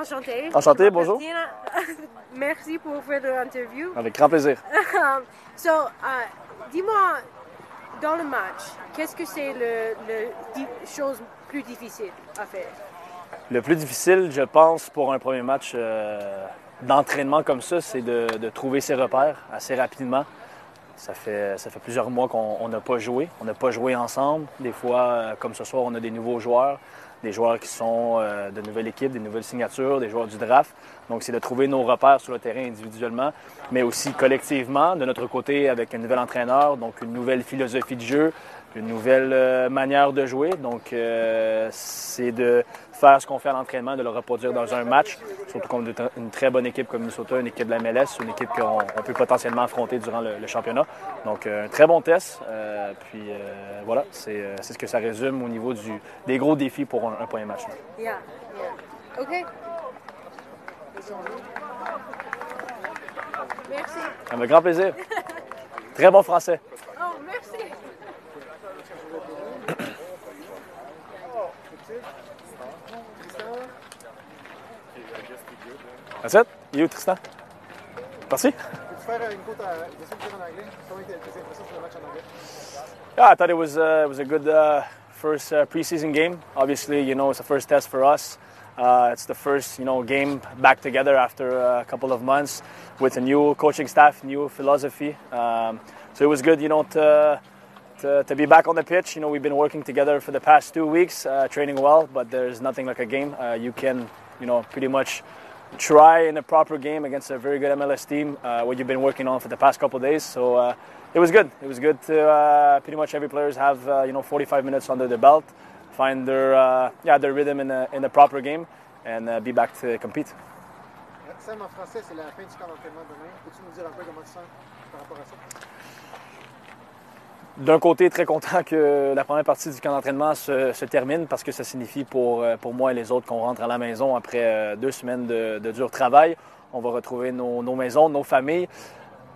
enchantée. Enchanté, m'appelle bonjour. Merci pour faire l'interview. Avec grand plaisir. so, euh, dis-moi, dans le match, qu'est-ce que c'est di- chose plus difficile à faire? Le plus difficile, je pense, pour un premier match euh, d'entraînement comme ça, c'est de, de trouver ses repères assez rapidement. Ça fait, ça fait plusieurs mois qu'on on n'a pas joué. On n'a pas joué ensemble. Des fois, euh, comme ce soir, on a des nouveaux joueurs, des joueurs qui sont euh, de nouvelles équipes, des nouvelles signatures, des joueurs du draft. Donc, c'est de trouver nos repères sur le terrain individuellement, mais aussi collectivement, de notre côté, avec un nouvel entraîneur, donc une nouvelle philosophie de jeu, une nouvelle euh, manière de jouer. Donc, euh, c'est de faire ce qu'on fait à l'entraînement, de le reproduire dans un match, surtout contre une très bonne équipe comme Minnesota, une équipe de la MLS, une équipe qu'on on peut potentiellement affronter durant le, le championnat. Donc, euh, un très bon test. Euh, puis, euh, voilà, c'est c'est ce que ça résume au niveau du, des gros défis pour un, un premier match. Yeah, yeah. OK. Merci. Avec grand plaisir. Très bon français. That's it? You, Tristan? Merci. Yeah, I thought it was uh, it was a good uh, first uh, preseason game. Obviously, you know, it's the first test for us. Uh, it's the first, you know, game back together after a couple of months with a new coaching staff, new philosophy. Um, so it was good, you know, to, to to be back on the pitch. You know, we've been working together for the past two weeks, uh, training well, but there's nothing like a game. Uh, you can, you know, pretty much try in a proper game against a very good MLS team, uh, what you've been working on for the past couple days. So uh, it was good. It was good to uh, pretty much every players have uh, you know 45 minutes under their belt, find their uh, yeah their rhythm in a in a proper game, and uh, be back to compete. D'un côté, très content que la première partie du camp d'entraînement se, termine parce que ça signifie pour, euh, pour moi et les autres qu'on rentre à la maison après euh, deux semaines de, dur travail. On va retrouver nos, maisons, nos familles.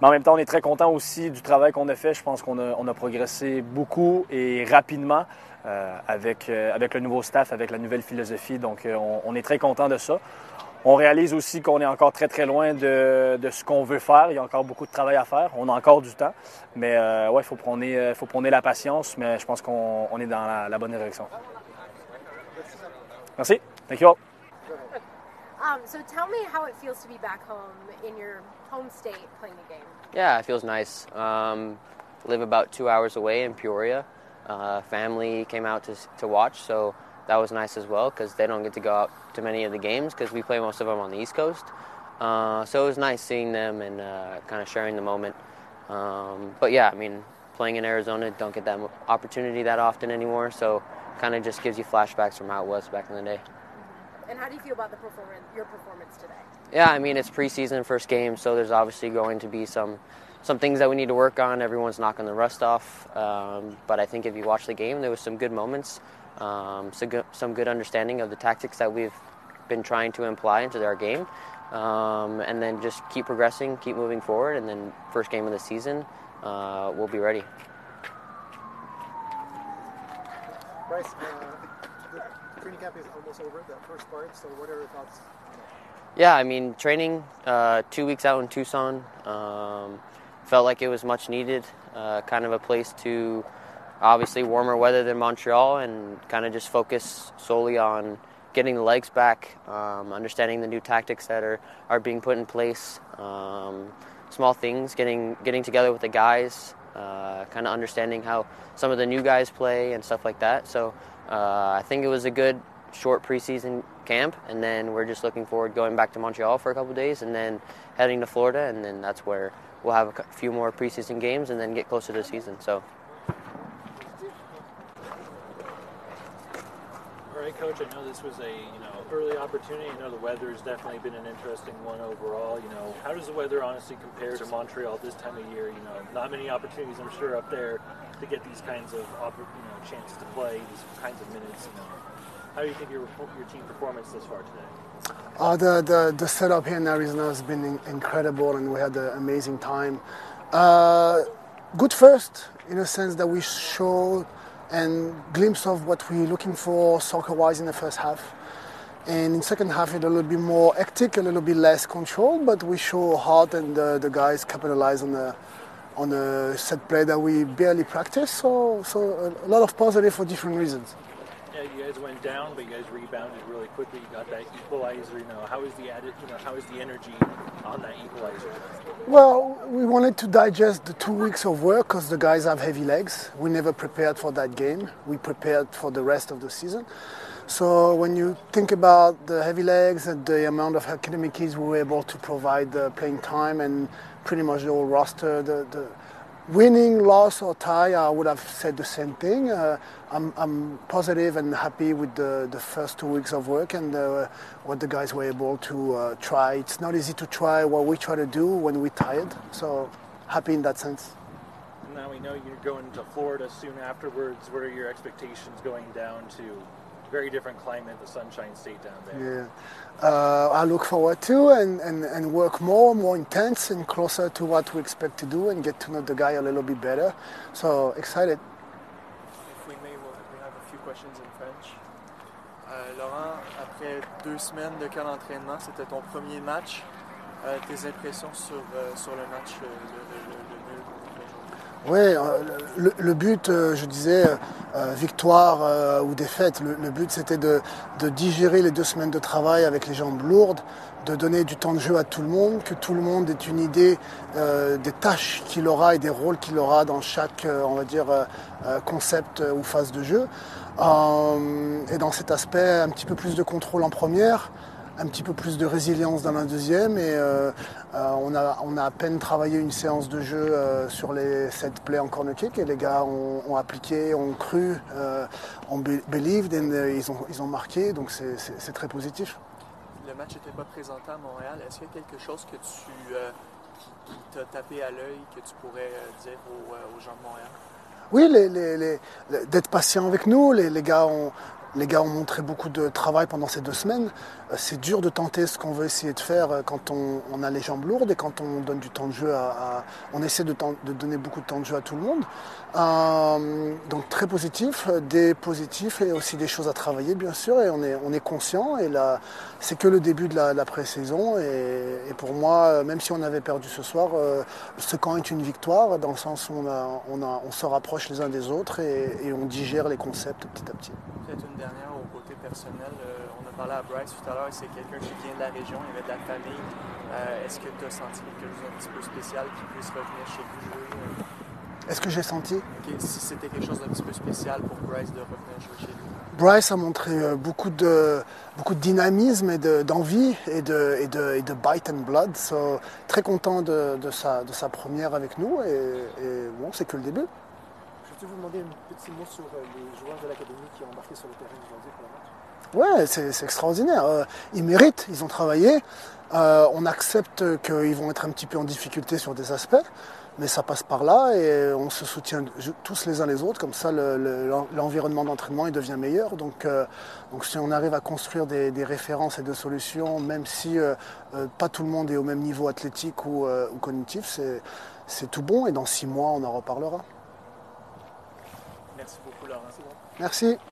Mais en même temps, on est très content aussi du travail qu'on a fait. Je pense qu'on a, progressé beaucoup et rapidement euh, avec, avec le nouveau staff, avec la nouvelle philosophie. Donc, on, on est très content de ça. On réalise aussi qu'on est encore très très loin de, de ce qu'on veut faire. Il y a encore beaucoup de travail à faire. On a encore du temps. Mais euh, ouais, il faut prôner, faut prôner la patience. Mais je pense qu'on on est dans la, la bonne direction. Merci. Thank you all. Um, so tell me how it feels to be back home in your home state playing a game. Yeah, it feels nice. Um, live about two hours away in Peoria. Uh, family came out to, to watch, so that was nice as well because they don't get to go out to many of the games because we play most of them on the East Coast. Uh, so it was nice seeing them and uh, kind of sharing the moment. Um, but yeah, I mean, playing in Arizona, don't get that opportunity that often anymore. So kind of just gives you flashbacks from how it was back in the day. And how do you feel about the performance, your performance today? Yeah, I mean it's preseason, first game, so there's obviously going to be some some things that we need to work on. Everyone's knocking the rust off, um, but I think if you watch the game, there was some good moments, um, so some good understanding of the tactics that we've been trying to imply into our game, um, and then just keep progressing, keep moving forward, and then first game of the season, uh, we'll be ready. Bryce, uh, the training camp is almost over, the first part, so what are your thoughts? Yeah, I mean, training uh, two weeks out in Tucson um, felt like it was much needed. Uh, kind of a place to obviously warmer weather than Montreal and kind of just focus solely on getting the legs back, um, understanding the new tactics that are, are being put in place, um, small things, getting getting together with the guys, uh, kind of understanding how some of the new guys play and stuff like that. So uh, I think it was a good short preseason camp, and then we're just looking forward going back to Montreal for a couple days, and then heading to Florida, and then that's where we'll have a few more preseason games, and then get closer to the season. So. Coach. I know this was a you know early opportunity. I know the weather has definitely been an interesting one overall. You know, how does the weather honestly compare to Montreal this time of year? You know, not many opportunities, I'm sure, up there to get these kinds of you know chances to play these kinds of minutes. You know, how do you think your your team performance thus far today? Uh, the, the, the setup here in Arizona has been in- incredible and we had an amazing time. Uh, good first, in a sense that we showed and glimpse of what we're looking for soccer-wise in the first half. And in second half, it a little bit more hectic, a little bit less control, but we show heart and the, the guys capitalize on the on a set play that we barely practice. So, so a lot of positive for different reasons. Yeah, you guys went down, but you guys rebounded really quickly. You got that equalizer. You know, how is the added? You know, how is the energy on that equalizer? Well, we wanted to digest the two weeks of work because the guys have heavy legs. We never prepared for that game. We prepared for the rest of the season. So when you think about the heavy legs and the amount of academic kids we were able to provide the playing time and pretty much the whole roster, the, the winning, loss or tie, I would have said the same thing. Uh, I'm, I'm positive and happy with the, the first two weeks of work and uh, what the guys were able to uh, try. It's not easy to try what we try to do when we're tired. So happy in that sense. Now we know you're going to Florida soon afterwards. What are your expectations going down to very different climate, the Sunshine State down there? Yeah. Uh, I look forward to and, and, and work more, more intense and closer to what we expect to do and get to know the guy a little bit better. So excited. If we may, we'll, we have a few questions in French. Euh, Laurent, après deux semaines de camp d'entraînement, c'était ton premier match. Euh, tes impressions sur, euh, sur le match, euh, le, le, Oui, euh, le, but, euh, je disais, euh, victoire ou défaite, le, but c'était de, digérer les deux semaines de travail avec les jambes lourdes, de donner du temps de jeu à tout le monde, que tout le monde ait une idée des tâches qu'il aura et des rôles qu'il aura dans chaque, on va dire, concept ou phase de jeu. Et dans cet aspect, un petit peu plus de contrôle en première, un petit peu plus de résilience dans la deuxième et euh, euh, on, a, on a à peine travaillé une séance de jeu euh, sur les sept plays en corner kick et les gars ont, ont appliqué, ont cru, ont be- believed et euh, ils, ont, ils ont marqué donc c'est- très positif. Le match n'était pas présenté à Montréal. Est-ce qu'il y a quelque chose que tu, qui, t'a tapé à l'œil que tu pourrais dire aux, aux gens de Montréal? Oui, les- les- les- les- d'être patient avec nous. Les, les gars ont, les gars ont montré beaucoup de travail pendant ces deux semaines. Euh, C'est dur de tenter ce qu'on veut essayer de faire euh, quand on, a les jambes lourdes et quand on donne du temps de jeu à. on essaie de, donner beaucoup de temps de jeu à tout le monde. Euh, donc très positif, des positifs et aussi des choses à travailler bien sûr. Et on est, on est conscient. Et là, c'est que le début de la, la pré-saison. Et, pour moi, même si on avait perdu ce soir, ce camp est une victoire dans le sens où on, se rapproche les uns des autres et on digère les concepts petit à petit. Peut-être une dernière au côté personnel. Euh, on a parlé à Bryce tout à l'heure, c'est quelqu'un qui vient de la région, il avait de la famille. Euh, Est-ce que tu as senti quelque chose d'un petit peu spécial qui puisse revenir chez vous jouer? Est-ce que j'ai senti? Si c'était quelque chose d'un petit peu spécial pour Bryce de revenir jouer chez lui. Bryce a montré euh, beaucoup de, beaucoup de dynamisme et de- d'envie et, de, et, de, et de bite and blood. So, très content de, de sa, de sa première avec nous et, et bon, c'est que le début. Peux vous demander un petit mot sur euh, les joueurs de l'académie qui ont embarqué sur le terrain aujourd'hui pour le match? Ouais, c'est extraordinaire. Euh, ils méritent, ils ont travaillé. Euh, on accepte qu'ils vont être un petit peu en difficulté sur des aspects, mais ça passe par là et on se soutient tous les uns les autres. Comme ça, le- le- l'environnement d'entraînement devient meilleur. Donc, donc si on arrive à construire des, références et des solutions, même si pas tout le monde est au même niveau athlétique ou, cognitif, c'est tout bon. Et dans six mois, on en reparlera. Merci beaucoup, Laurent. Merci.